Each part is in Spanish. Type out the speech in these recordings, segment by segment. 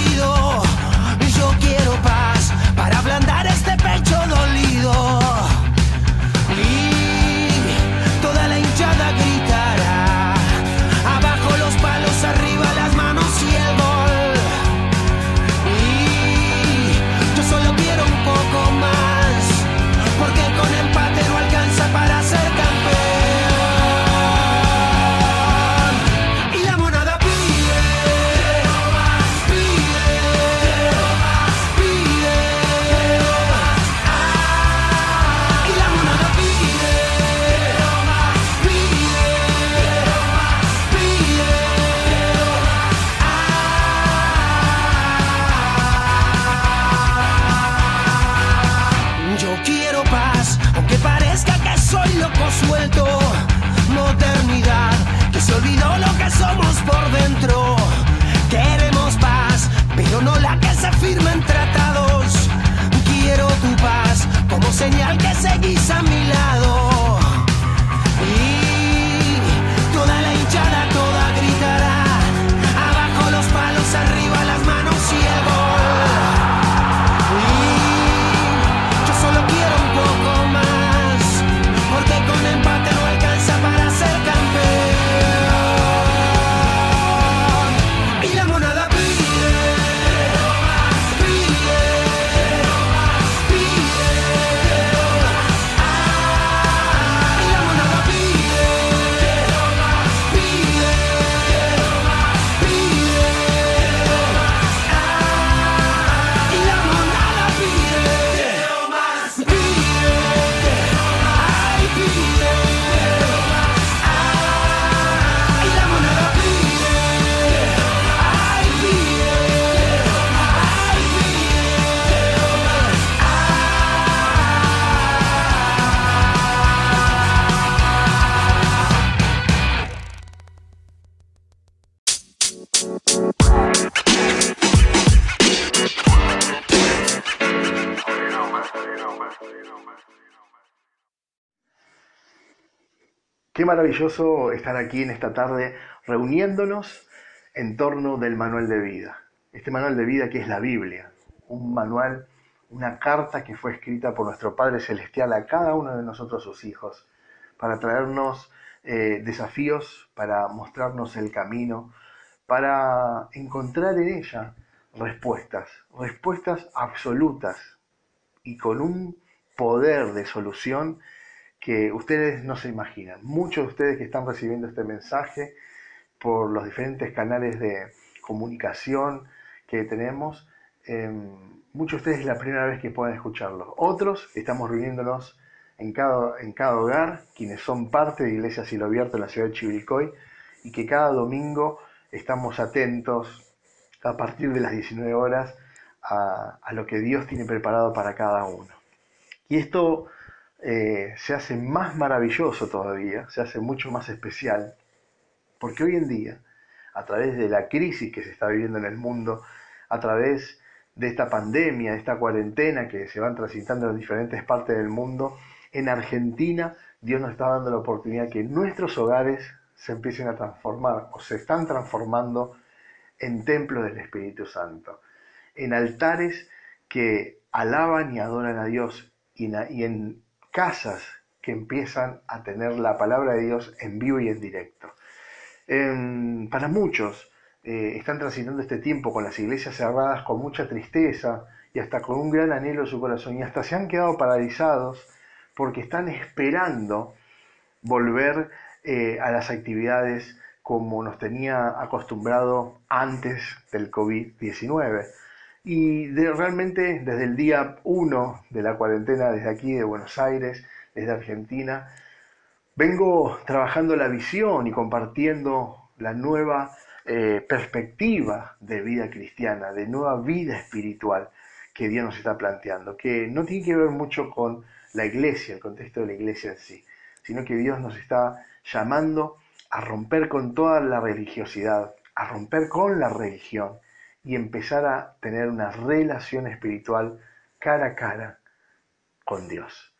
termina maravilloso estar aquí en esta tarde reuniéndonos en torno del manual de vida. Este manual de vida que es la Biblia, un manual, una carta que fue escrita por nuestro Padre Celestial a cada uno de nosotros sus hijos, para traernos eh, desafíos, para mostrarnos el camino, para encontrar en ella respuestas, respuestas absolutas y con un poder de solución que ustedes no se imaginan. Muchos de ustedes que están recibiendo este mensaje por los diferentes canales de comunicación que tenemos, em, muchos de ustedes es la primera vez que pueden escucharlo. Otros estamos reuniéndonos en cada, en cada hogar, quienes son parte de Iglesia Cielo Abierto en la ciudad de Chivilcoy, y que cada domingo estamos atentos a partir de las 19 horas a, lo que Dios tiene preparado para cada uno. Y esto eh, se hace más maravilloso todavía, se hace mucho más especial, porque hoy en día, a través de la crisis que se está viviendo en el mundo, a través de esta pandemia, de esta cuarentena que se van transitando en diferentes partes del mundo, en Argentina Dios nos está dando la oportunidad que nuestros hogares se empiecen a transformar o se están transformando en templos del Espíritu Santo, en altares que alaban y adoran a Dios y en casas que empiezan a tener la palabra de Dios en vivo y en directo. para muchos eh, están transitando este tiempo con las iglesias cerradas con mucha tristeza y hasta con un gran anhelo en su corazón y hasta se han quedado paralizados porque están esperando volver eh, a las actividades como nos tenía acostumbrado antes del COVID-19. Y realmente desde el día 1 de la cuarentena, desde aquí de Buenos Aires, desde Argentina, vengo trabajando la visión y compartiendo la nueva eh, perspectiva de vida cristiana, de nueva vida espiritual que Dios nos está planteando, que no tiene que ver mucho con la iglesia, el contexto de la iglesia en sí, sino que Dios nos está llamando a romper con toda la religiosidad, a romper con la religión y empezar a tener una relación espiritual cara a cara con Dios.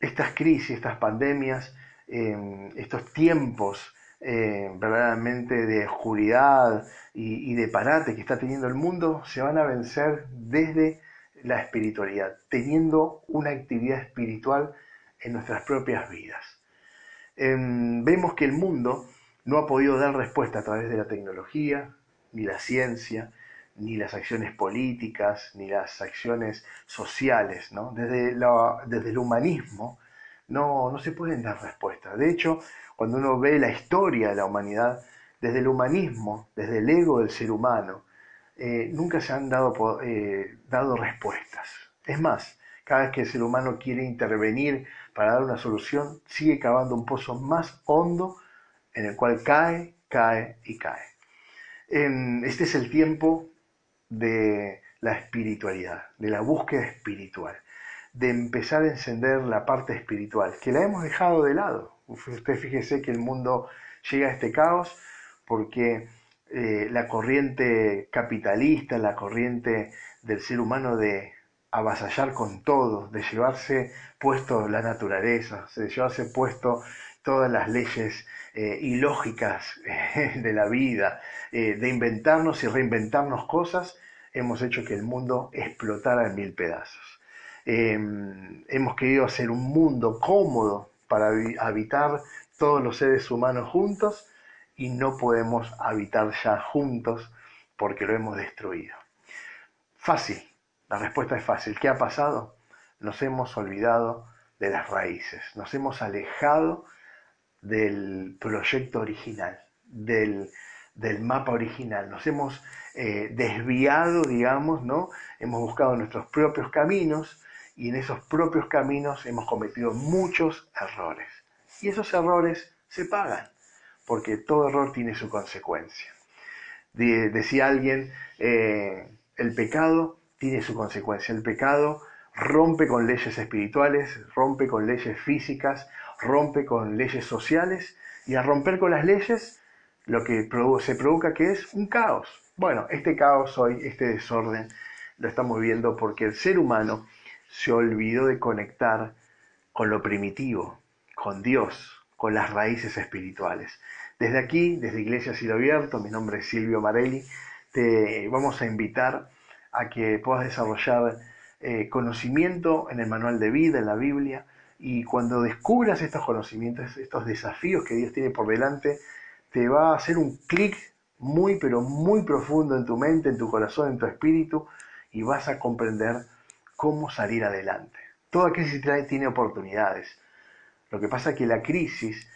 Estas crisis, estas pandemias, em, estos tiempos eh, verdaderamente de oscuridad y, y de parate que está teniendo el mundo se van a vencer desde la espiritualidad, teniendo una actividad espiritual en nuestras propias vidas. Em, vemos que el mundo no ha podido dar respuesta a través de la tecnología, ni la ciencia, ni las acciones políticas, ni las acciones sociales. Desde, desde el humanismo no, no se pueden dar respuestas. De hecho, cuando uno ve la historia de la humanidad, desde el humanismo, desde el ego del ser humano, eh, nunca se han dado, eh, dado respuestas. Es más, cada vez que el ser humano quiere intervenir para dar una solución, sigue cavando un pozo más hondo en el cual cae, cae y cae. Este es el tiempo de la espiritualidad, de la búsqueda espiritual, de empezar a encender la parte espiritual, que la hemos dejado de lado. Usted fíjese que el mundo llega a este caos porque eh, la corriente capitalista, la corriente del ser humano de avasallar con todo, de llevarse puesto la naturaleza, de llevarse puesto todas las leyes eh, ilógicas eh, de la vida, de inventarnos y reinventarnos cosas, hemos hecho que el mundo explotara en mil pedazos. Em, hemos querido hacer un mundo cómodo para habitar todos los seres humanos juntos y no podemos habitar ya juntos porque lo hemos destruido. Fácil, la respuesta es fácil. ¿Qué ha pasado? Nos hemos olvidado de las raíces, nos hemos alejado del proyecto original, del, mapa original, nos hemos eh, desviado, digamos, ¿no? Hemos buscado nuestros propios caminos y en esos propios caminos hemos cometido muchos errores. Y esos errores se pagan porque todo error tiene su consecuencia. decía alguien, eh, el pecado tiene su consecuencia. El pecado rompe con leyes espirituales, rompe con leyes físicas, rompe con leyes sociales y al romper con las leyes lo que se provoca que es un caos. Bueno, este caos hoy, este desorden, lo estamos viendo porque el ser humano se olvidó de conectar con lo primitivo, con Dios, con las raíces espirituales. Desde aquí, desde Iglesia Cielo Abierto, mi nombre es Silvio Marelli, te vamos a invitar a que puedas desarrollar eh, conocimiento en el manual de vida, en la Biblia, y cuando descubras estos conocimientos, estos desafíos que Dios tiene por delante, te va a hacer un clic muy, pero muy profundo en tu mente, en tu corazón, en tu espíritu, y vas a comprender cómo salir adelante. Toda crisis tiene oportunidades. Lo que pasa es que la crisis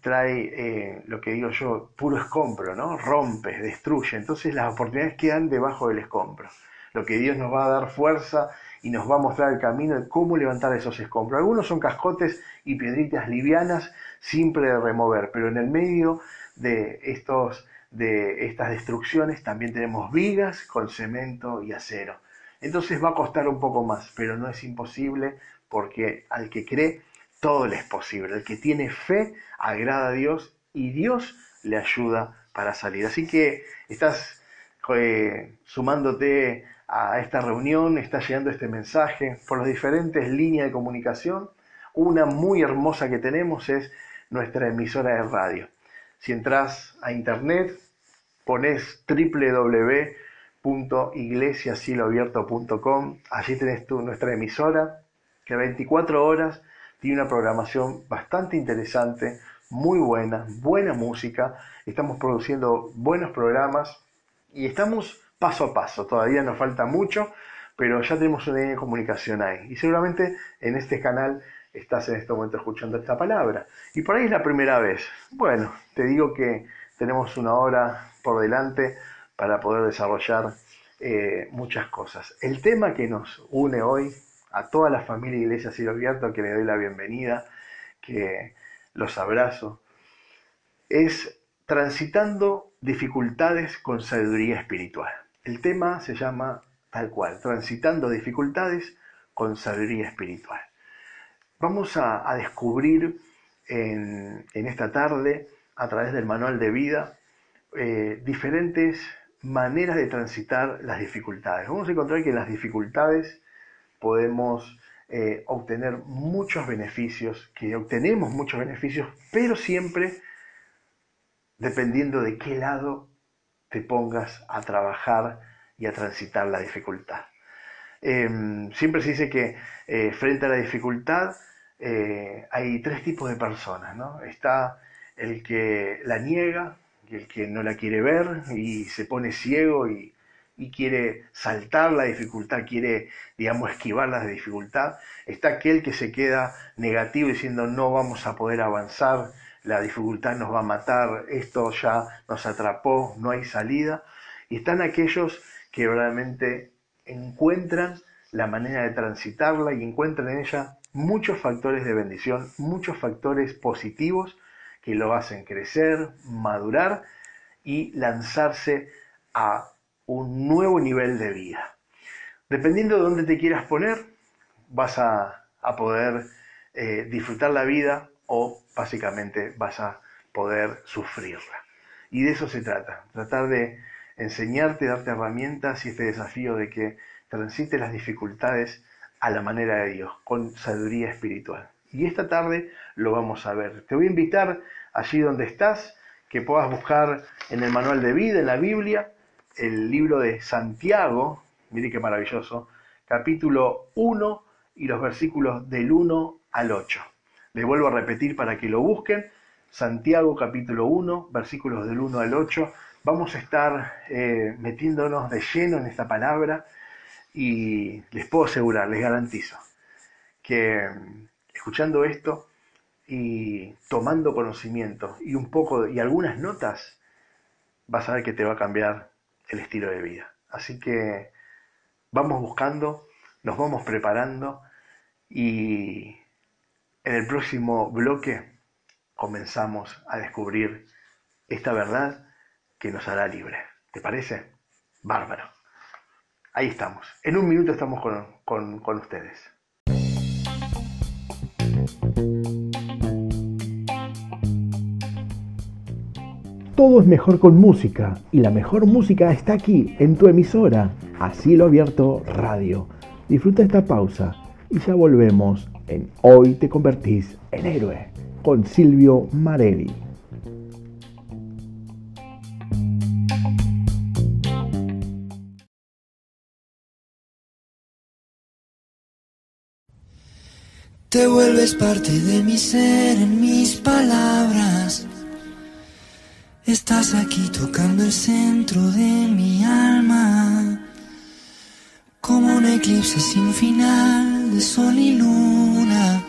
trae eh, lo que digo yo, puro escombro, ¿no? Rompe, destruye. Entonces las oportunidades quedan debajo del escombro. Lo que Dios nos va a dar fuerza y nos va a mostrar el camino de cómo levantar esos escombros. Algunos son cascotes y piedritas livianas, simple de remover, pero en el medio de, estos, de estas destrucciones también tenemos vigas con cemento y acero. Entonces va a costar un poco más, pero no es imposible porque al que cree todo le es posible. El que tiene fe agrada a Dios y Dios le ayuda para salir. Así que estás eh, sumándote a esta reunión, está llegando este mensaje por las diferentes líneas de comunicación. Una muy hermosa que tenemos es nuestra emisora de radio. Si entras a internet, pones www.iglesiasiloabierto.com, allí tenés tu, nuestra emisora, que 24 horas tiene una programación bastante interesante, muy buena, buena música, estamos produciendo buenos programas y estamos paso a paso, todavía nos falta mucho, pero ya tenemos una línea de comunicación ahí. Y seguramente en este canal estás en este momento escuchando esta palabra. Y por ahí es la primera vez. Bueno, te digo que tenemos una hora por delante para poder desarrollar eh, muchas cosas. El tema que nos une hoy a toda la familia Iglesia Cielo Abierto, que le doy la bienvenida, que los abrazo, es transitando dificultades con sabiduría espiritual. El tema se llama tal cual, transitando dificultades con sabiduría espiritual. Vamos a, descubrir en, esta tarde, a través del manual de vida, eh, diferentes maneras de transitar las dificultades. Vamos a encontrar que en las dificultades podemos eh, obtener muchos beneficios, que obtenemos muchos beneficios, pero siempre dependiendo de qué lado te pongas a trabajar y a transitar la dificultad. Em, siempre se dice que eh, frente a la dificultad eh, hay tres tipos de personas, ¿no? Está el que la niega, el que no la quiere ver y se pone ciego y, y quiere saltar la dificultad, quiere, digamos, esquivar la dificultad. Está aquel que se queda negativo diciendo no vamos a poder avanzar, la dificultad nos va a matar, esto ya nos atrapó, no hay salida. Y están aquellos que realmente encuentran la manera de transitarla y encuentran en ella muchos factores de bendición, muchos factores positivos que lo hacen crecer, madurar y lanzarse a un nuevo nivel de vida. Dependiendo de dónde te quieras poner, vas a, poder eh, disfrutar la vida o básicamente vas a poder sufrirla. Y de eso se trata, tratar de enseñarte, darte herramientas y este desafío de que transites las dificultades a la manera de Dios, con sabiduría espiritual. Y esta tarde lo vamos a ver. Te voy a invitar allí donde estás, que puedas buscar en el manual de vida, en la Biblia, el libro de Santiago, mire qué maravilloso, capítulo 1 y los versículos del 1 al 8. Les vuelvo a repetir para que lo busquen. Santiago capítulo 1, versículos del 1 al 8. Vamos a estar eh, metiéndonos de lleno en esta palabra y les puedo asegurar, les garantizo, que escuchando esto y tomando conocimiento y un poco y algunas notas, vas a ver que te va a cambiar el estilo de vida. Así que vamos buscando, nos vamos preparando y en el próximo bloque comenzamos a descubrir esta verdad que nos hará libre. ¿Te parece? Bárbaro. Ahí estamos. En un minuto estamos con, con ustedes. Todo es mejor con música y la mejor música está aquí en tu emisora, Así lo Abierto Radio. Disfruta esta pausa y ya volvemos en Hoy te convertís en héroe con Silvio Marelli. Te vuelves parte de mi ser en mis palabras Estás aquí tocando el centro de mi alma, como un eclipse sin final de sol y luna,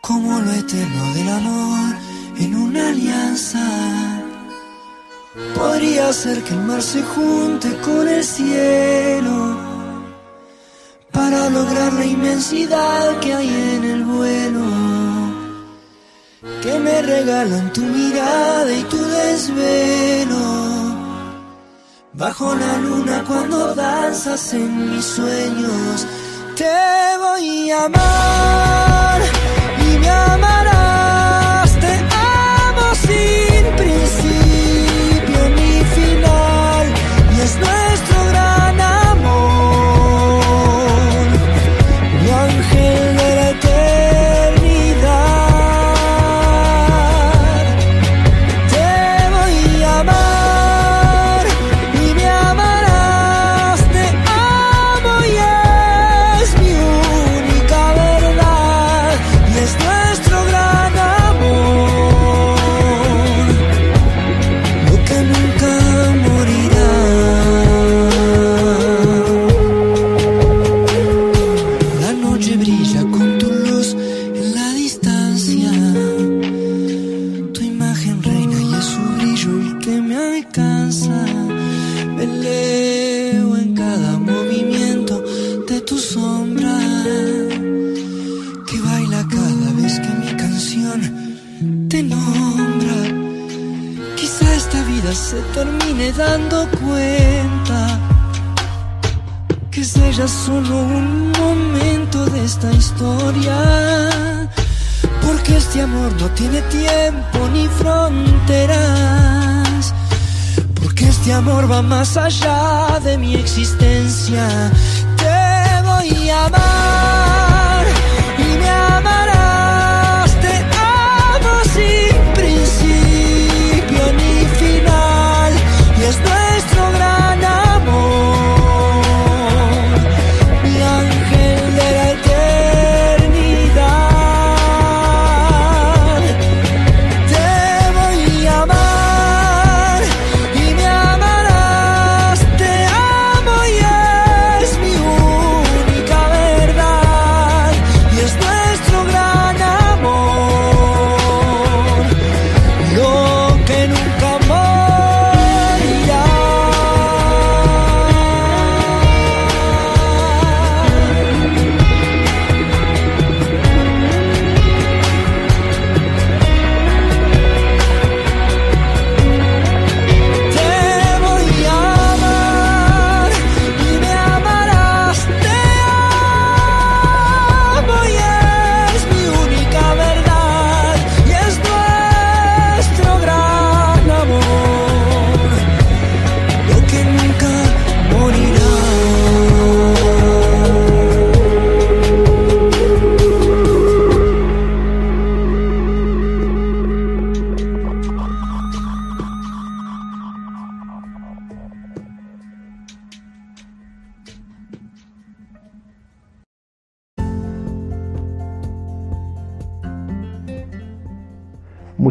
como lo eterno del amor en una alianza, Podría ser que el mar se junte con el cielo para lograr la inmensidad que hay en el vuelo. Que me regalan tu mirada y tu desvelo. Bajo la luna cuando danzas en mis sueños, te voy a amar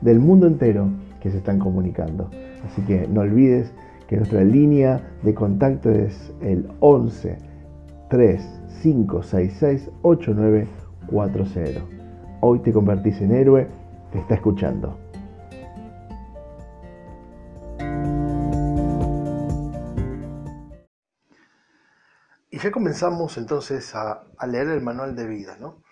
del mundo entero que se están comunicando. Así que no olvides que nuestra línea de contacto es el 11 3 566 8940. Hoy te convertís en héroe, te está escuchando. Y ya comenzamos entonces a, leer el manual de vida, ¿no?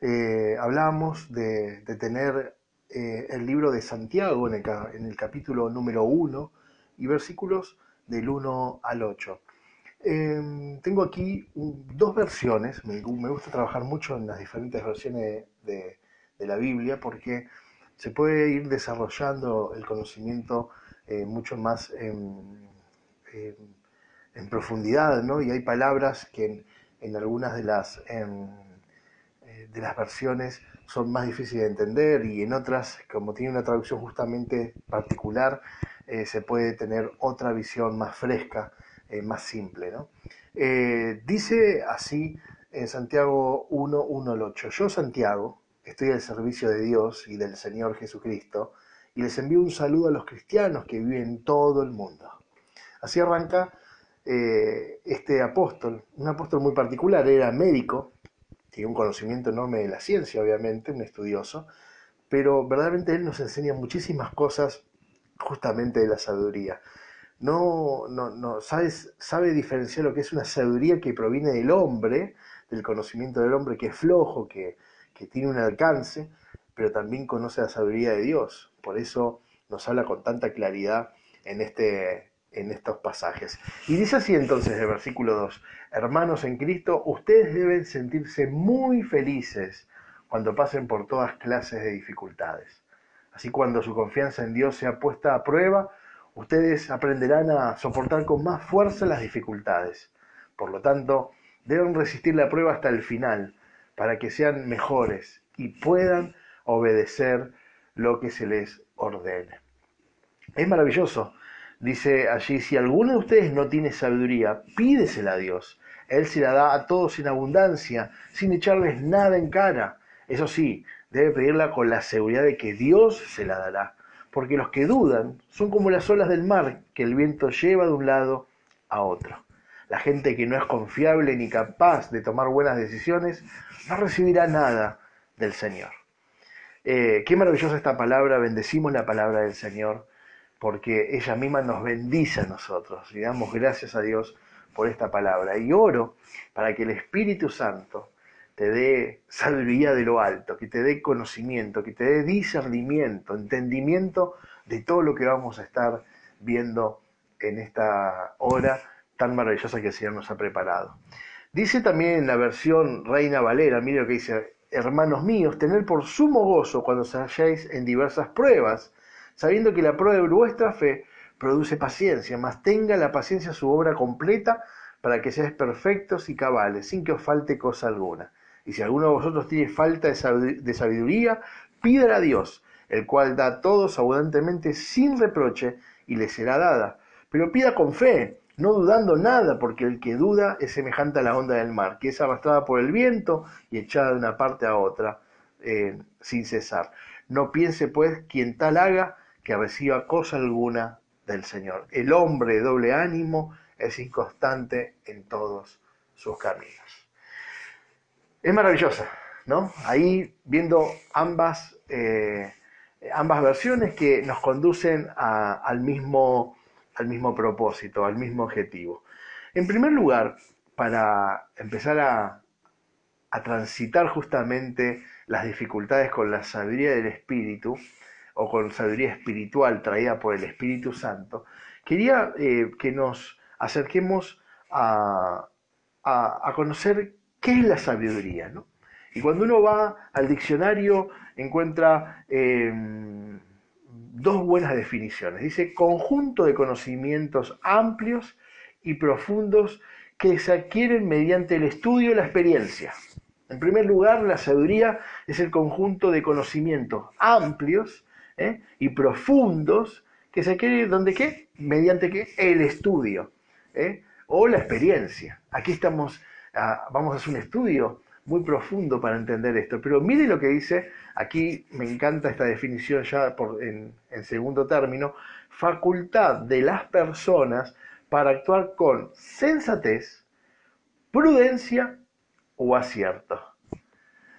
Eh, hablábamos de tener eh, el libro de Santiago en el, capítulo número 1 y versículos del 1 al 8. Eh, tengo aquí dos versiones, me, gu- me gusta trabajar mucho en las diferentes versiones de, la Biblia porque se puede ir desarrollando el conocimiento eh, mucho más en profundidad, ¿no? Y hay palabras que en, en algunas de las, em, eh, de las versiones son más difíciles de entender y en otras, como tiene una traducción justamente particular, eh, se puede tener otra visión más fresca, eh, más simple. ¿no? Eh, dice así en Santiago 1, 1 al 8, yo Santiago estoy al servicio de Dios y del Señor Jesucristo y les envío un saludo a los cristianos que viven en todo el mundo. Así arranca este apóstol, un apóstol muy particular, era médico, tiene un conocimiento enorme de la ciencia, obviamente, un estudioso, pero verdaderamente él nos enseña muchísimas cosas justamente de la sabiduría. No, no, no sabes, sabe diferenciar lo que es una sabiduría que proviene del hombre, del conocimiento del hombre que es flojo, que, que tiene un alcance, pero también conoce la sabiduría de Dios. Por eso nos habla con tanta claridad en, este, en estos pasajes. Y dice así entonces el versículo 2, hermanos en Cristo, ustedes deben sentirse muy felices cuando pasen por todas clases de dificultades. Así cuando su confianza en Dios sea puesta a prueba, ustedes aprenderán a soportar con más fuerza las dificultades. Por lo tanto, deben resistir la prueba hasta el final, para que sean mejores y puedan obedecer lo que se les ordene. Es maravilloso. Dice allí, si alguno de ustedes no tiene sabiduría, pídesela a Dios. Él se la da a todos en abundancia, sin echarles nada en cara. Eso sí, debe pedirla con la seguridad de que Dios se la dará, porque los que dudan son como las olas del mar que el viento lleva de un lado a otro. La gente que no es confiable ni capaz de tomar buenas decisiones no recibirá nada del Señor. Eh, qué maravillosa esta palabra, bendecimos la palabra del Señor, porque ella misma nos bendice a nosotros y damos gracias a Dios por esta palabra. Y oro para que el Espíritu Santo te dé sabiduría de lo alto, que te dé conocimiento, que te dé discernimiento, entendimiento de todo lo que vamos a estar viendo en esta hora tan maravillosa que el Señor nos ha preparado. Dice también en la versión Reina Valera, mire lo que dice, hermanos míos, tener por sumo gozo cuando os halláis en diversas pruebas, sabiendo que la prueba de vuestra fe produce paciencia, mas tenga la paciencia su obra completa para que seáis perfectos y cabales, sin que os falte cosa alguna. Y si alguno de vosotros tiene falta de sabiduría, pídala a Dios, el cual da a todos abundantemente sin reproche y le será dada. Pero pida con fe, no dudando nada, porque el que duda es semejante a la onda del mar, que es arrastrada por el viento y echada de una parte a otra eh, sin cesar. No piense pues quien tal haga que reciba cosa alguna del Señor. El hombre de doble ánimo es inconstante en todos sus caminos es maravillosa, ¿no? Ahí viendo ambas, eh, ambas versiones que nos conducen al, mismo, al mismo propósito, al mismo objetivo. En primer lugar, para empezar a, a transitar justamente las dificultades con la sabiduría del Espíritu, o con sabiduría espiritual traída por el Espíritu Santo, quería eh, que nos acerquemos a, a, conocer ¿Qué es la sabiduría? ¿no? Y cuando uno va al diccionario encuentra em, dos buenas definiciones. Dice conjunto de conocimientos amplios y profundos que se adquieren mediante el estudio y la experiencia. En primer lugar, la sabiduría es el conjunto de conocimientos amplios ¿eh? y profundos que se adquieren donde qué? Mediante qué? El estudio ¿eh? o la experiencia. Aquí estamos vamos a hacer un estudio muy profundo para entender esto. Pero mire lo que dice, aquí me encanta esta definición ya por, en segundo término, facultad de las personas para actuar con sensatez, prudencia o acierto.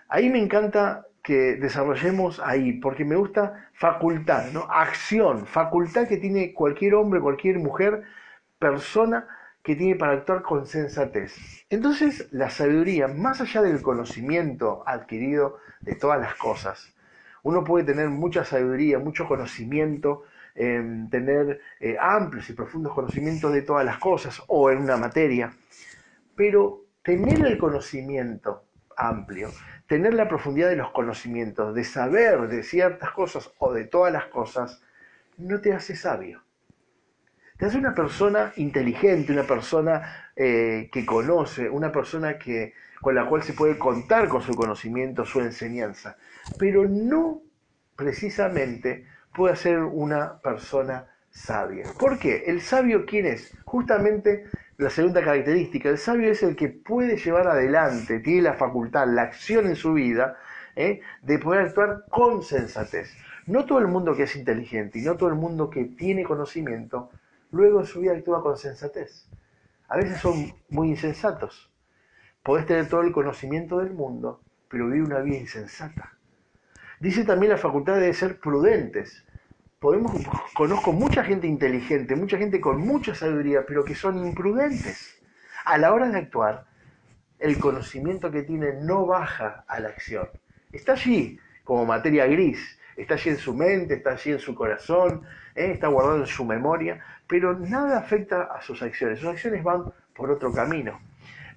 Ahí me encanta que desarrollemos ahí, porque me gusta facultad, ¿no? Acción, facultad que tiene cualquier hombre, cualquier mujer, persona que tiene para actuar con sensatez. Entonces, la sabiduría, más allá del conocimiento adquirido de todas las cosas, uno puede tener mucha sabiduría, mucho conocimiento, em, tener eh, amplios y profundos conocimientos de todas las cosas o en una materia, pero tener el conocimiento amplio, tener la profundidad de los conocimientos, de saber de ciertas cosas o de todas las cosas, no te hace sabio te hace una persona inteligente, una persona eh, que conoce, una persona que, con la cual se puede contar con su conocimiento, su enseñanza, pero no precisamente puede ser una persona sabia. ¿Por qué? El sabio, ¿quién es? Justamente la segunda característica, el sabio es el que puede llevar adelante, tiene la facultad, la acción en su vida, ¿eh? de poder actuar con sensatez. No todo el mundo que es inteligente y no todo el mundo que tiene conocimiento, luego en su vida actúa con sensatez. A veces son muy insensatos. Podés tener todo el conocimiento del mundo, pero vivir una vida insensata. Dice también la facultad de ser prudentes. Podemos, conozco mucha gente inteligente, mucha gente con mucha sabiduría, pero que son imprudentes. A la hora de actuar, el conocimiento que tienen no baja a la acción. Está allí como materia gris, está allí en su mente, está allí en su corazón, ¿eh? está guardado en su memoria, pero nada afecta a sus acciones. Sus acciones van por otro camino.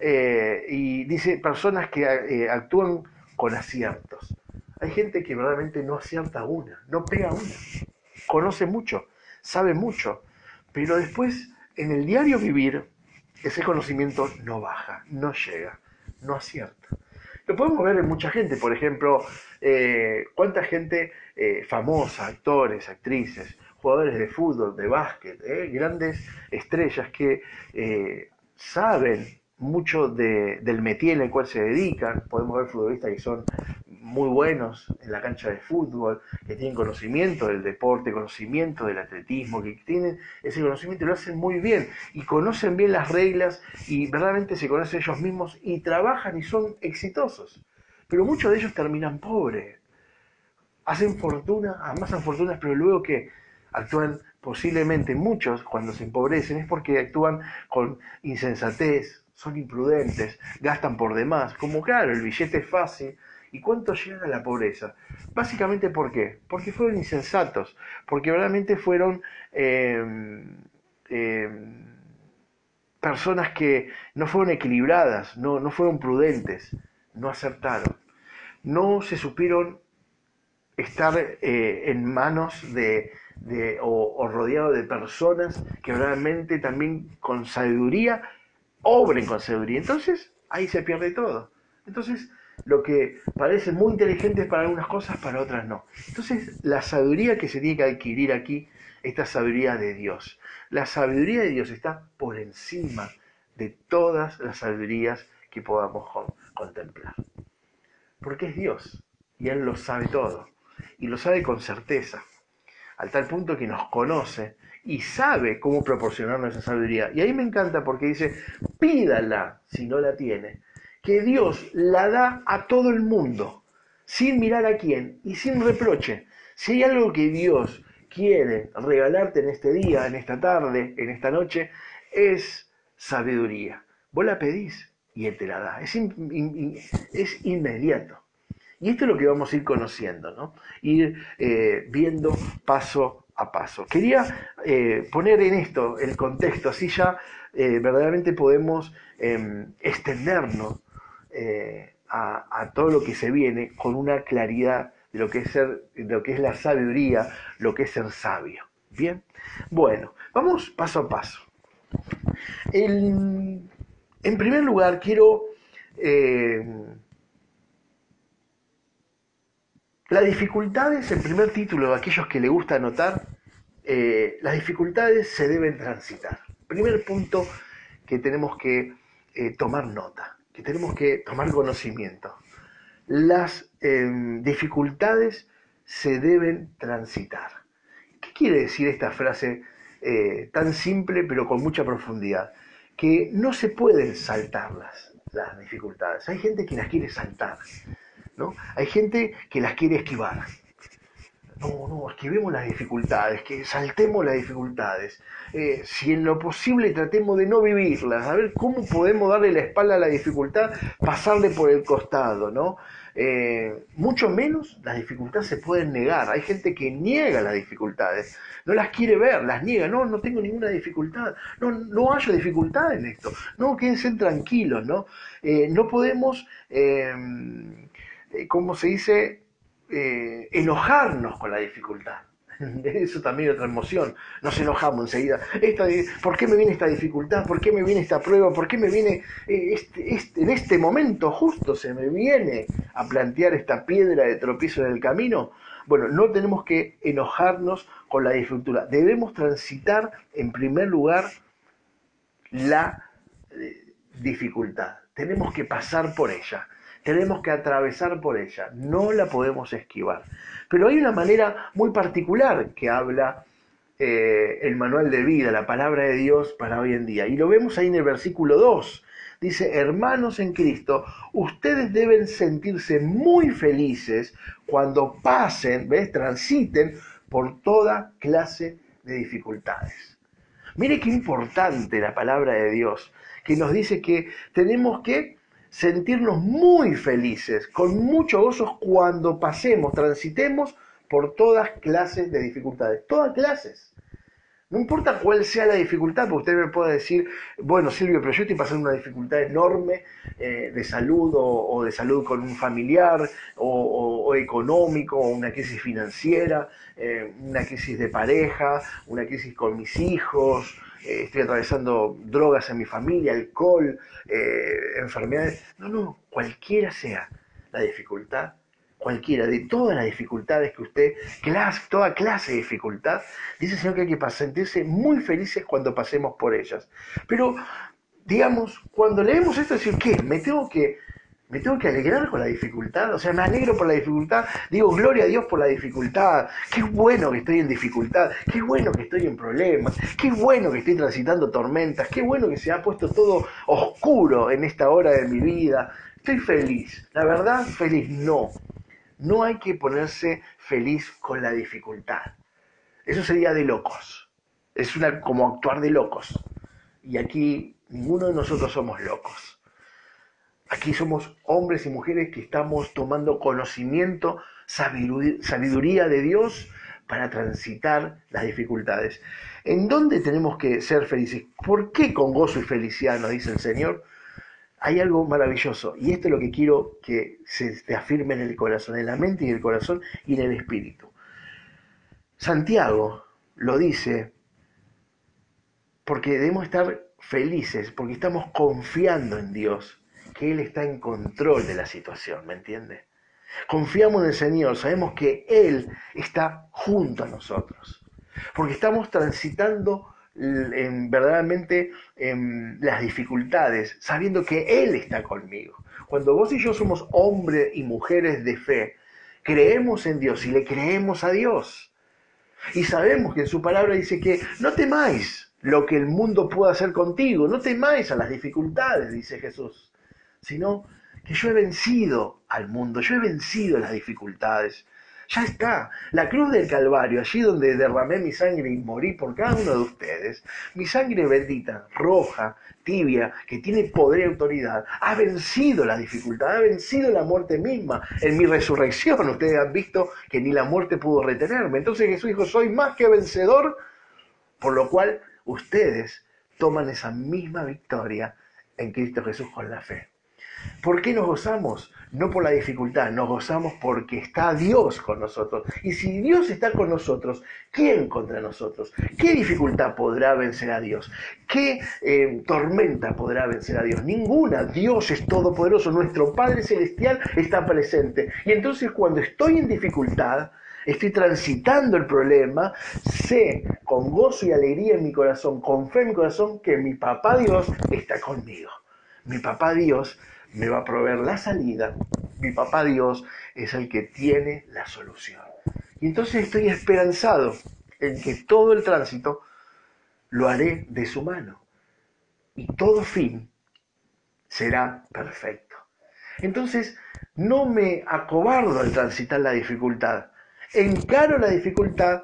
Eh, y dice personas que eh, actúan con aciertos. Hay gente que verdaderamente no acierta una, no pega una, conoce mucho, sabe mucho, pero después en el diario vivir ese conocimiento no baja, no llega, no acierta. Lo podemos ver en mucha gente, por ejemplo, eh, cuánta gente eh, famosa, actores, actrices, jugadores de fútbol, de básquet, eh, grandes estrellas que saben mucho del métier en el cual se dedican. Podemos ver futbolistas que son muy buenos en la cancha de fútbol, que tienen conocimiento del deporte, conocimiento del atletismo, que tienen ese conocimiento y lo hacen muy bien y conocen bien las reglas y verdaderamente se conocen ellos mismos y trabajan y son exitosos. Pero muchos de ellos terminan pobres. Hacen fortuna, amasan fortunas, pero luego que actúan posiblemente muchos cuando se empobrecen es porque actúan con insensatez, son imprudentes, gastan por demás, como claro, el billete es fácil. ¿Y cuánto llegan a la pobreza? Básicamente, ¿por qué? Porque fueron insensatos, porque verdaderamente fueron em, em, personas que no fueron equilibradas, no, no fueron prudentes, no acertaron, no se supieron estar eh, en manos de, de o, o rodeado de personas que realmente también con sabiduría obren con sabiduría. Entonces, ahí se pierde todo. Entonces, lo que parece muy inteligente para algunas cosas, para otras no. Entonces, la sabiduría que se tiene que adquirir aquí, esta sabiduría de Dios. La sabiduría de Dios está por encima de todas las sabidurías que podamos contemplar. Porque es Dios y Él lo sabe todo. Y lo sabe con certeza. Al tal punto que nos conoce y sabe cómo proporcionarnos esa sabiduría. Y ahí me encanta porque dice, pídala si no la tiene, que Dios la da a todo el mundo, sin mirar a quién y sin reproche. Si hay algo que Dios quiere regalarte en este día, en esta tarde, en esta noche, es sabiduría. Vos la pedís y Él te la da. Es, es inmediato. Y esto es lo que vamos a ir conociendo, ¿no? Ir eh, viendo paso a paso. Quería eh, poner en esto el contexto, así ya eh, verdaderamente podemos em, extendernos eh, a, todo lo que se viene con una claridad de lo que es lo que es la sabiduría, lo que es ser sabio. Bien, bueno, vamos paso a paso. en primer lugar, quiero las dificultades, el primer título de aquellos que le gusta anotar, eh, las dificultades se deben transitar. Primer punto que tenemos que eh, tomar nota, que tenemos que tomar conocimiento. Las em, dificultades se deben transitar. ¿Qué quiere decir esta frase eh, tan simple pero con mucha profundidad? Que no se pueden saltar las, las dificultades. Hay gente que las quiere saltar. Hay gente que las quiere esquivar. No, no, esquivemos las dificultades, que saltemos las dificultades. Eh, si en lo posible tratemos de no vivirlas, a ver cómo podemos darle la espalda a la dificultad, pasarle por el costado, ¿no? Eh, mucho menos las dificultades se pueden negar. Hay gente que niega las dificultades, no las quiere ver, las niega. No, no tengo ninguna dificultad. No, no haya dificultad en esto. No, quédense tranquilos, ¿no? Eh, no podemos eh, ¿cómo se dice? Eh, enojarnos con la dificultad. Eso también es otra emoción. Nos enojamos enseguida. Esta, ¿Por qué me viene esta dificultad? ¿Por qué me viene esta prueba? ¿Por qué me viene eh, este, este, en este momento justo se me viene a plantear esta piedra de tropiezo en el camino? Bueno, no tenemos que enojarnos con la dificultad. Debemos transitar en primer lugar la eh, dificultad. Tenemos que pasar por ella. Tenemos que atravesar por ella. No la podemos esquivar. Pero hay una manera muy particular que habla eh, el manual de vida, la palabra de Dios para hoy en día. Y lo vemos ahí en el versículo 2. Dice, hermanos en Cristo, ustedes deben sentirse muy felices cuando pasen. Transiten por toda clase de dificultades. Mire qué importante la palabra de Dios, que nos dice que tenemos que sentirnos muy felices, con mucho gozo cuando pasemos, transitemos por todas clases de dificultades, todas clases. No importa cuál sea la dificultad, porque usted me puede decir, bueno, Silvio, pero yo estoy pasando una dificultad enorme eh, de salud o, de salud con un familiar o, económico, o una crisis financiera, eh, una crisis de pareja, una crisis con mis hijos, eh, estoy atravesando drogas en mi familia, alcohol, enfermedades. No, no, cualquiera sea la dificultad, cualquiera, de todas las dificultades que usted, clase, toda clase de dificultad, dice el Señor que hay que sentirse muy felices cuando pasemos por ellas. Pero, digamos, cuando leemos esto, decir, ¿qué? ¿Me tengo que, me tengo que alegrar con la dificultad? O sea, me alegro por la dificultad, digo, gloria a Dios por la dificultad, qué bueno que estoy en dificultad, qué bueno que estoy en problemas, qué bueno que estoy transitando tormentas, qué bueno que se ha puesto todo oscuro en esta hora de mi vida. Estoy feliz, la verdad, feliz, no. No hay que ponerse feliz con la dificultad. Eso sería de locos. Es una, como actuar de locos. Y aquí ninguno de nosotros somos locos. Aquí somos hombres y mujeres que estamos tomando conocimiento, sabiduría de Dios para transitar las dificultades. ¿En dónde tenemos que ser felices? ¿Por qué con gozo y felicidad nos dice el Señor? hay algo maravilloso y esto es lo que quiero que se te afirme en el corazón, en la mente y en el corazón y en el espíritu. Santiago lo dice porque debemos estar felices, porque estamos confiando en Dios, que Él está en control de la situación, ¿me entiende? Confiamos en el Señor, sabemos que Él está junto a nosotros, porque estamos transitando en, verdaderamente en las dificultades, sabiendo que Él está conmigo. Cuando vos y yo somos hombres y mujeres de fe, creemos en Dios y le creemos a Dios. Y sabemos que en su palabra dice que no temáis lo que el mundo pueda hacer contigo, no temáis a las dificultades, dice Jesús, sino que yo he vencido al mundo, yo he vencido las dificultades. Ya está. La cruz del Calvario, allí donde derramé mi sangre y morí por cada uno de ustedes, mi sangre bendita, roja, tibia, que tiene poder y autoridad, ha vencido la dificultad, ha vencido la muerte misma. En mi resurrección ustedes han visto que ni la muerte pudo retenerme. Entonces Jesús dijo, soy más que vencedor, por lo cual ustedes toman esa misma victoria en Cristo Jesús con la fe. ¿Por qué nos gozamos? No por la dificultad, nos gozamos porque está Dios con nosotros. Y si Dios está con nosotros, ¿quién contra nosotros? ¿Qué dificultad podrá vencer a Dios? ¿Qué eh, tormenta podrá vencer a Dios? Ninguna. Dios es todopoderoso. Nuestro Padre Celestial está presente. Y entonces cuando estoy en dificultad, estoy transitando el problema, sé con gozo y alegría en mi corazón, con fe en mi corazón, que mi papá Dios está conmigo. Mi papá Dios me va a proveer la salida. Mi papá Dios es el que tiene la solución. Y entonces estoy esperanzado en que todo el tránsito lo haré de su mano. Y todo fin será perfecto. Entonces no me acobardo al transitar la dificultad. Encaro la dificultad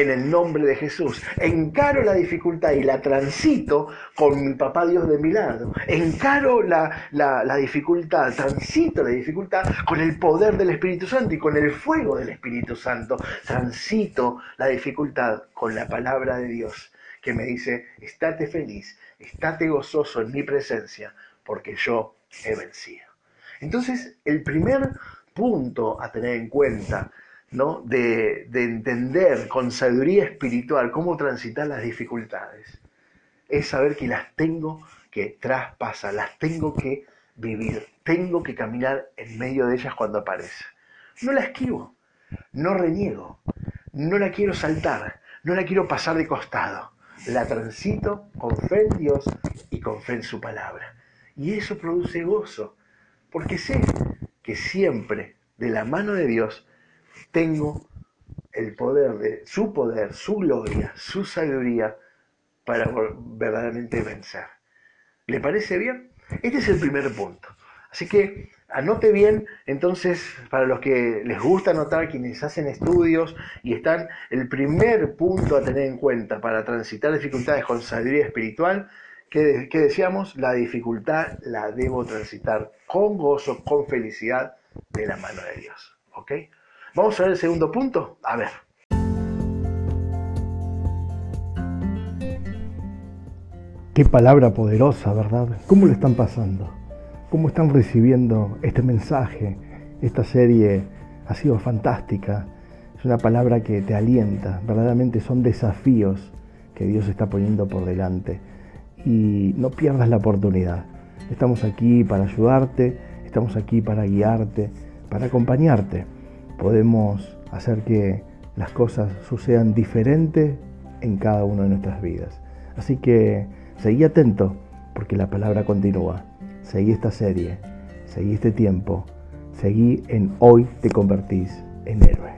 en el nombre de Jesús. Encaro la dificultad y la transito con mi papá Dios de mi lado. Encaro la, la, dificultad, transito la dificultad con el poder del Espíritu Santo y con el fuego del Espíritu Santo. Transito la dificultad con la palabra de Dios que me dice, estate feliz, estate gozoso en mi presencia, porque yo he vencido. Entonces, el primer punto a tener en cuenta ¿no? de, de entender con sabiduría espiritual cómo transitar las dificultades, es saber que las tengo que traspasar, las tengo que vivir, tengo que caminar en medio de ellas cuando aparece. No la esquivo, no reniego, no la quiero saltar, no la quiero pasar de costado. La transito con fe en Dios y con fe en su palabra. Y eso produce gozo, porque sé que siempre de la mano de Dios tengo el poder de su poder, su gloria, su sabiduría para verdaderamente vencer. ¿Le parece bien? Este es el primer punto. Así que anote bien, entonces, para los que les gusta anotar, quienes hacen estudios y están, el primer punto a tener en cuenta para transitar dificultades con sabiduría espiritual, que, decíamos, la dificultad la debo transitar con gozo, con felicidad, de la mano de Dios. ¿Ok? Vamos a ver el segundo punto. A ver. Qué palabra poderosa, ¿verdad? ¿Cómo lo están pasando? ¿Cómo están recibiendo este mensaje? Esta serie ha sido fantástica. Es una palabra que te alienta. Verdaderamente son desafíos que Dios está poniendo por delante. Y no pierdas la oportunidad. Estamos aquí para ayudarte, estamos aquí para guiarte, para acompañarte. Podemos hacer que las cosas sucedan diferentes en cada una de nuestras vidas. Así que seguí atento porque la palabra continúa seguí esta serie, seguí este tiempo, seguí en hoy te convertís en héroe.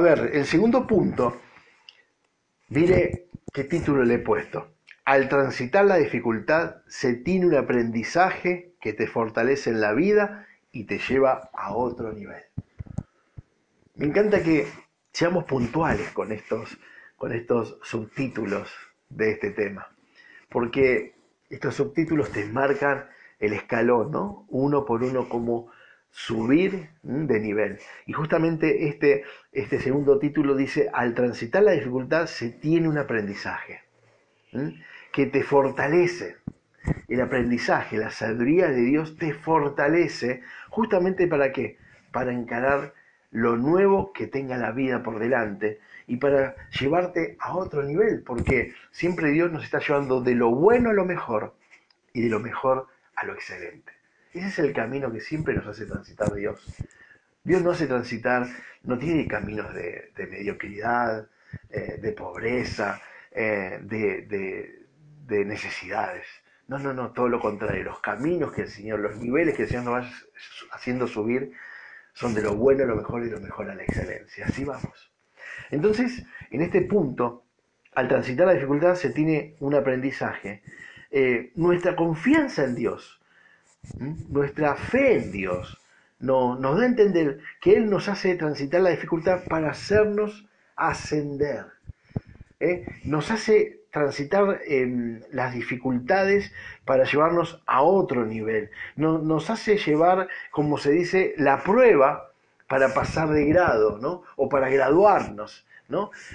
Ver, el segundo punto, mire qué título le he puesto. Al transitar la dificultad se tiene un aprendizaje que te fortalece en la vida y te lleva a otro nivel. Me encanta que seamos puntuales con estos, con estos subtítulos de este tema, porque estos subtítulos te marcan el escalón, ¿no? Uno por uno como subir de nivel. Y justamente este, este segundo título dice, al transitar la dificultad se tiene un aprendizaje que te fortalece. El aprendizaje, la sabiduría de Dios te fortalece justamente para qué? Para encarar lo nuevo que tenga la vida por delante y para llevarte a otro nivel, porque siempre Dios nos está llevando de lo bueno a lo mejor y de lo mejor a lo excelente. Ese es el camino que siempre nos hace transitar Dios. Dios no hace transitar, no tiene caminos de, mediocridad, eh, de pobreza, eh, de, de necesidades. No, no, no, todo lo contrario. Los caminos que el Señor, los niveles que el Señor nos va haciendo subir son de lo bueno a lo mejor y de lo mejor a la excelencia. Así vamos. Entonces, en este punto, al transitar la dificultad se tiene un aprendizaje. Eh, nuestra confianza en Dios, nuestra fe en Dios, no, nos da a entender que Él nos hace transitar la dificultad para hacernos ascender. ¿eh? Nos hace transitar las dificultades para llevarnos a otro nivel. nos hace llevar, como se dice, la prueba para pasar de grado, ¿no? O para graduarnos,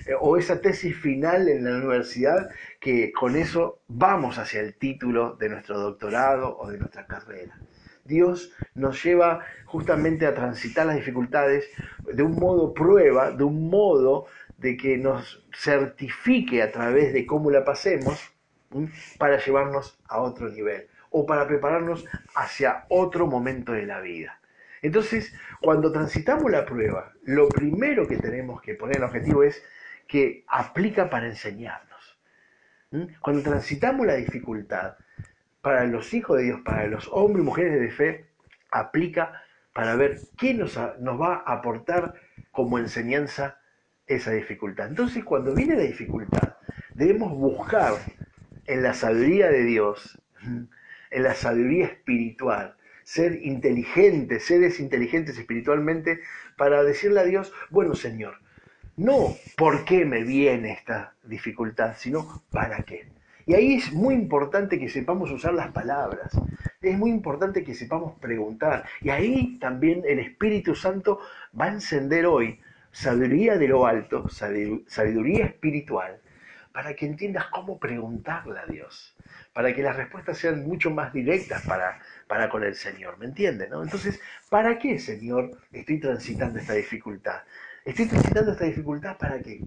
Eh, o esa tesis final en la universidad que con eso vamos hacia el título de nuestro doctorado o de nuestra carrera. Dios nos lleva justamente a transitar las dificultades de un modo prueba, de un modo de que nos certifique a través de cómo la pasemos para llevarnos a otro nivel o para prepararnos hacia otro momento de la vida. Entonces, cuando transitamos la prueba, lo primero que tenemos que poner en objetivo es que aplica para enseñarnos. Cuando transitamos la dificultad, para los hijos de Dios, para los hombres y mujeres de fe, aplica para ver qué nos, nos va a aportar como enseñanza esa dificultad. Entonces, cuando viene la dificultad, debemos buscar en la sabiduría de Dios, en la sabiduría espiritual, ser inteligentes, seres inteligentes espiritualmente, para decirle a Dios, bueno Señor, no por qué me viene esta dificultad, sino para qué. Y ahí es muy importante que sepamos usar las palabras, es muy importante que sepamos preguntar. Y ahí también el Espíritu Santo va a encender hoy sabiduría de lo alto, sabiduría espiritual, para que entiendas cómo preguntarle a Dios, para que las respuestas sean mucho más directas para, para con el Señor, ¿me entiendes? No? Entonces, ¿para qué, Señor, estoy transitando esta dificultad? Estoy transitando esta dificultad para qué?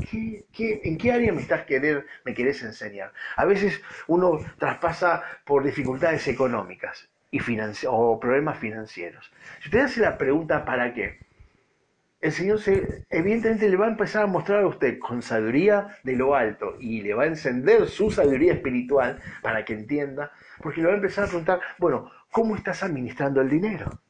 ¿Qué, en qué área me estás querer, me querés enseñar? A veces uno traspasa por dificultades económicas y o problemas financieros. Si usted hace la pregunta ¿para qué? El Señor se, evidentemente le va a empezar a mostrar a usted con sabiduría de lo alto y le va a encender su sabiduría espiritual para que entienda, porque le va a empezar a preguntar, bueno, ¿cómo estás administrando el dinero?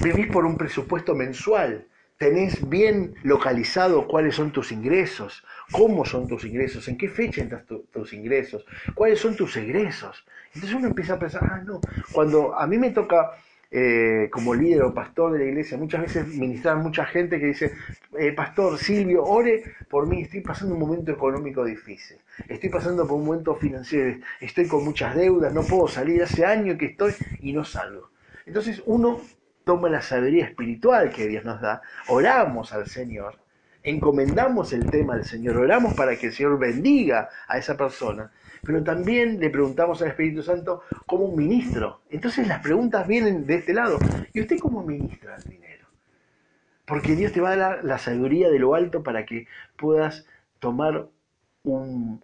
Vivís por un presupuesto mensual, tenés bien localizado cuáles son tus ingresos, cómo son tus ingresos, en qué fecha entran tus ingresos, cuáles son tus egresos. Entonces uno empieza a pensar, ah, no, cuando a mí me toca eh, como líder o pastor de la iglesia, muchas veces ministrar mucha gente que dice, eh, pastor Silvio, ore por mí, estoy pasando un momento económico difícil, estoy pasando por un momento financiero, estoy con muchas deudas, no puedo salir, hace años que estoy y no salgo. Entonces uno toma la sabiduría espiritual que Dios nos da, oramos al Señor, encomendamos el tema al Señor, oramos para que el Señor bendiga a esa persona pero también le preguntamos al Espíritu Santo como un ministro. Entonces las preguntas vienen de este lado. ¿Y usted cómo ministra el dinero? Porque Dios te va a dar la sabiduría de lo alto para que puedas tomar un,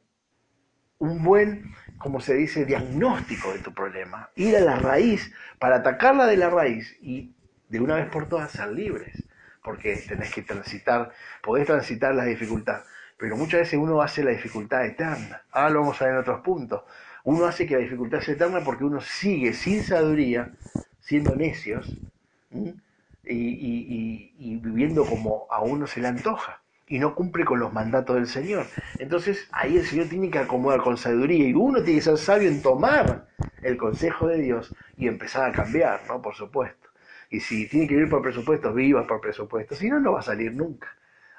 un buen, como se dice, diagnóstico de tu problema. Ir a la raíz para atacarla de la raíz y de una vez por todas ser libres. Porque tenés que transitar, podés transitar la dificultad pero muchas veces uno hace la dificultad eterna. Ahora lo vamos a ver en otros puntos. Uno hace que la dificultad sea eterna porque uno sigue sin sabiduría, siendo necios, y- y viviendo como a uno se le antoja y no cumple con los mandatos del Señor. Entonces ahí el Señor tiene que acomodar con sabiduría y uno tiene que ser sabio en tomar el consejo de Dios y empezar a cambiar, ¿no? Por supuesto. Y si tiene que vivir por presupuesto, viva por presupuesto. Si no, no va a salir nunca.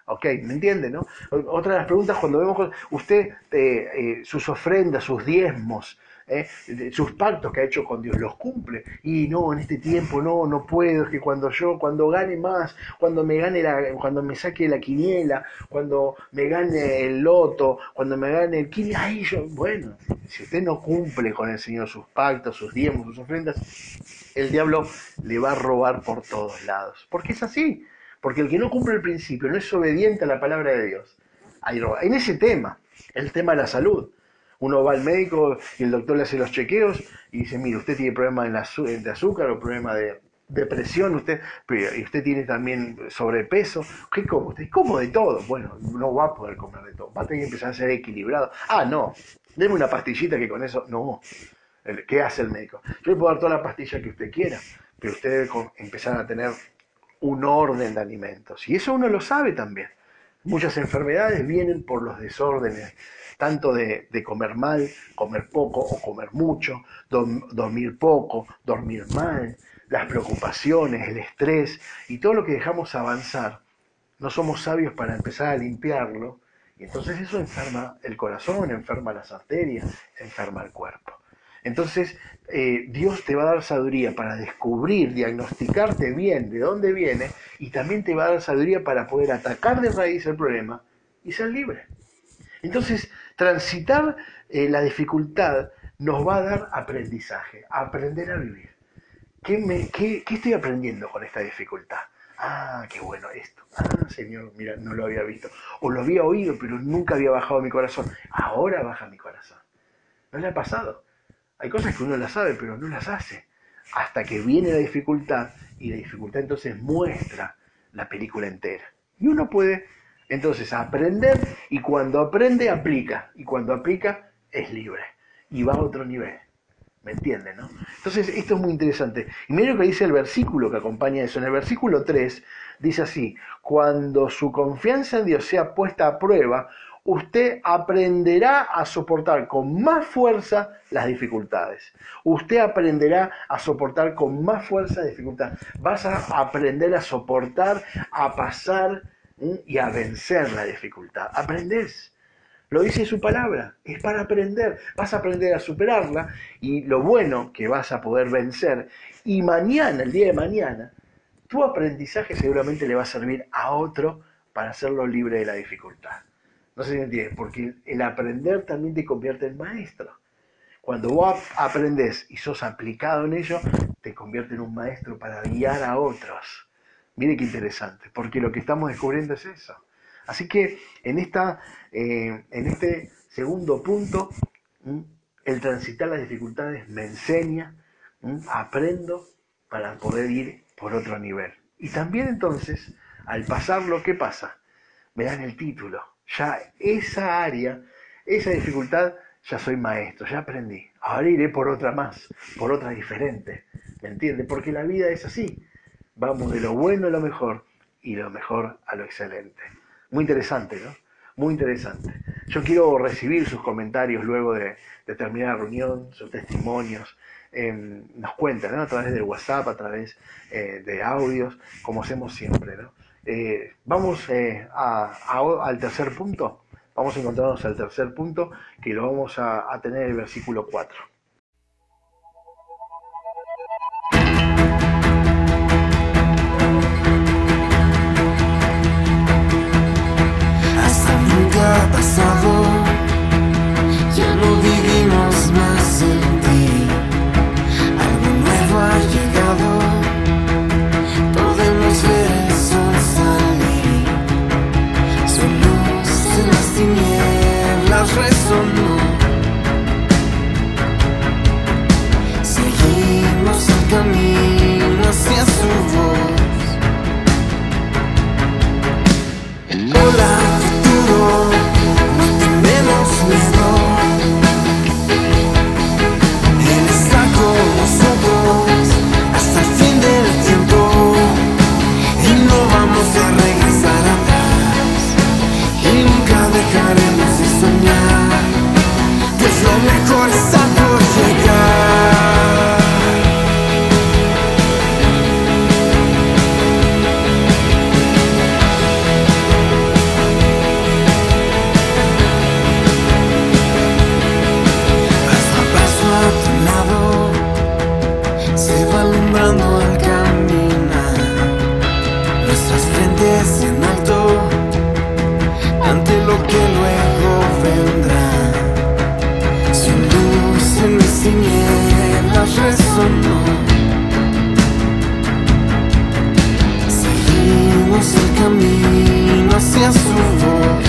Ok, ¿me entiende, no? Otra de las preguntas cuando vemos usted eh, eh, sus ofrendas, sus diezmos, sus pactos que ha hecho con Dios, los cumple. Y no, en este tiempo no, no puedo, es que cuando yo, cuando gane más, cuando me gane la, cuando me saque la quiniela, cuando me gane el loto, cuando me gane el quiniela, ahí yo, bueno, si usted no cumple con el Señor sus pactos, sus diezmos, sus ofrendas, el diablo le va a robar por todos lados. Porque es así. Porque el que no cumple el principio, no es obediente a la palabra de Dios. En ese tema, el tema de la salud. Uno va al médico y el doctor le hace los chequeos y dice, mire, usted tiene problema de azúcar o problema de depresión, usted, y usted tiene también sobrepeso. ¿Qué come usted? Como de todo. Bueno, no va a poder comer de todo. Va a tener que empezar a ser equilibrado. Ah, no. Deme una pastillita que con eso. No. ¿Qué hace el médico? Yo le puedo dar toda la pastilla que usted quiera, pero usted debe empezar a tener un orden de alimentos. Y eso uno lo sabe también. Muchas enfermedades vienen por los desórdenes, tanto de, comer mal, comer poco o comer mucho, dormir poco, dormir mal, las preocupaciones, el estrés y todo lo que dejamos avanzar. No somos sabios para empezar a limpiarlo y entonces eso enferma el corazón, enferma las arterias, enferma el cuerpo. Entonces, eh, Dios te va a dar sabiduría para descubrir, diagnosticarte bien de dónde viene y también te va a dar sabiduría para poder atacar de raíz el problema y ser libre. Entonces, transitar eh, la dificultad nos va a dar aprendizaje, aprender a vivir. ¿Qué, me, qué, qué estoy aprendiendo con esta dificultad? Ah, qué bueno esto. Ah, Señor, mira, no lo había visto. O lo había oído, pero nunca había bajado mi corazón. Ahora baja mi corazón. ¿No le ha pasado? Hay cosas que uno las sabe, pero no las hace. Hasta que viene la dificultad y la dificultad entonces muestra la película entera. Y uno puede entonces aprender y cuando aprende aplica. Y cuando aplica es libre. Y va a otro nivel. ¿Me entienden? No? Entonces esto es muy interesante. Y mira lo que dice el versículo que acompaña eso. En el versículo 3 dice así, cuando su confianza en Dios sea puesta a prueba, usted aprenderá a soportar con más fuerza las dificultades. Usted aprenderá a soportar con más fuerza las dificultades. Vas a aprender a soportar, a pasar y a vencer la dificultad. Aprendés. Lo dice su palabra, es para aprender. Vas a aprender a superarla y lo bueno que vas a poder vencer. Y mañana, el día de mañana, tu aprendizaje seguramente le va a servir a otro para hacerlo libre de la dificultad. No sé si me entiendes, porque el aprender también te convierte en maestro. Cuando vos ap- aprendes y sos aplicado en ello, te convierte en un maestro para guiar a otros. Mire qué interesante, porque lo que estamos descubriendo es eso. Así que en, esta, eh, en este segundo punto, el transitar las dificultades me enseña, aprendo para poder ir por otro nivel. Y también entonces, al pasarlo, ¿qué pasa? Me dan el título. Ya esa área, esa dificultad, ya soy maestro, ya aprendí. Ahora iré por otra más, por otra diferente. ¿Me entiende? Porque la vida es así. Vamos de lo bueno a lo mejor y lo mejor a lo excelente. Muy interesante, ¿no? Muy interesante. Yo quiero recibir sus comentarios luego de, terminar la reunión, sus testimonios. Nos cuentan, ¿no? A través del WhatsApp, a través eh, de audios, como hacemos siempre, ¿no? Eh, vamos eh, a- al tercer punto. Vamos a encontrarnos al tercer punto, que lo vamos a, a tener en el versículo 4. Nunca en alto ante lo que luego vendrá. Sin luz en mis tinieblas resonó. Seguimos el camino hacia su voz.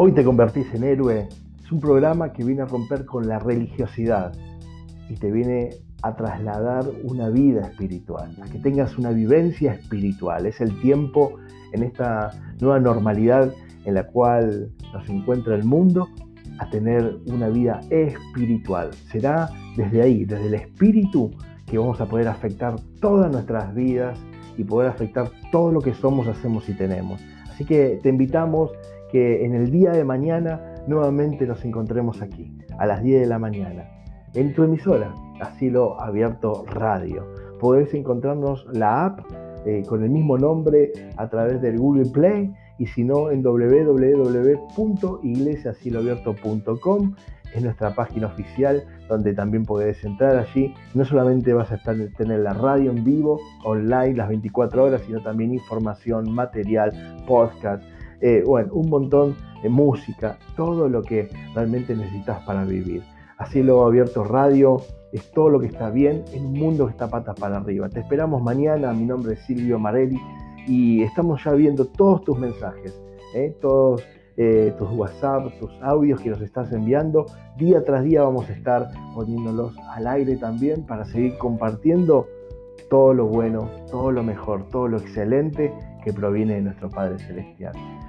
Hoy te convertís en héroe es un programa que viene a romper con la religiosidad y te viene a trasladar una vida espiritual, a que tengas una vivencia espiritual. Es el tiempo en esta nueva normalidad en la cual nos encuentra el mundo a tener una vida espiritual. Será desde ahí, desde el espíritu, que vamos a poder afectar todas nuestras vidas y poder afectar todo lo que somos, hacemos y tenemos. Así que te invitamos que en el día de mañana nuevamente nos encontremos aquí, a las 10 de la mañana, en tu emisora, Asilo Abierto Radio. Podés encontrarnos la app eh, con el mismo nombre a través del Google Play y si no en www.iglesiasiloabierto.com es nuestra página oficial donde también podés entrar allí. No solamente vas a estar, tener la radio en vivo, online, las 24 horas, sino también información, material, podcast, eh, bueno, un montón de música, todo lo que realmente necesitas para vivir. Asilo Abierto Radio es todo lo que está bien en un mundo que está patas para arriba. Te esperamos mañana, mi nombre es Silvio Marelli y estamos ya viendo todos tus mensajes, ¿eh? todos eh, tus WhatsApp, tus audios que nos estás enviando. Día tras día vamos a estar poniéndolos al aire también para seguir compartiendo todo lo bueno, todo lo mejor, todo lo excelente que proviene de nuestro Padre Celestial.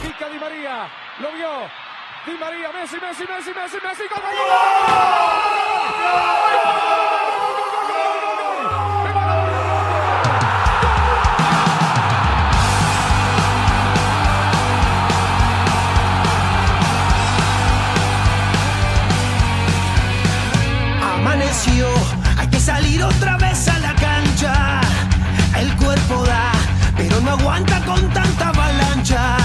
Pica Di María, lo vio. Di María, Messi, Messi, Messi, Messi, Messi, ¡Gol! Hay con tanta avalancha.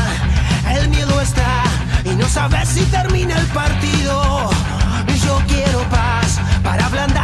El miedo está y no sabes si termina el partido. Yo quiero paz para ablandar.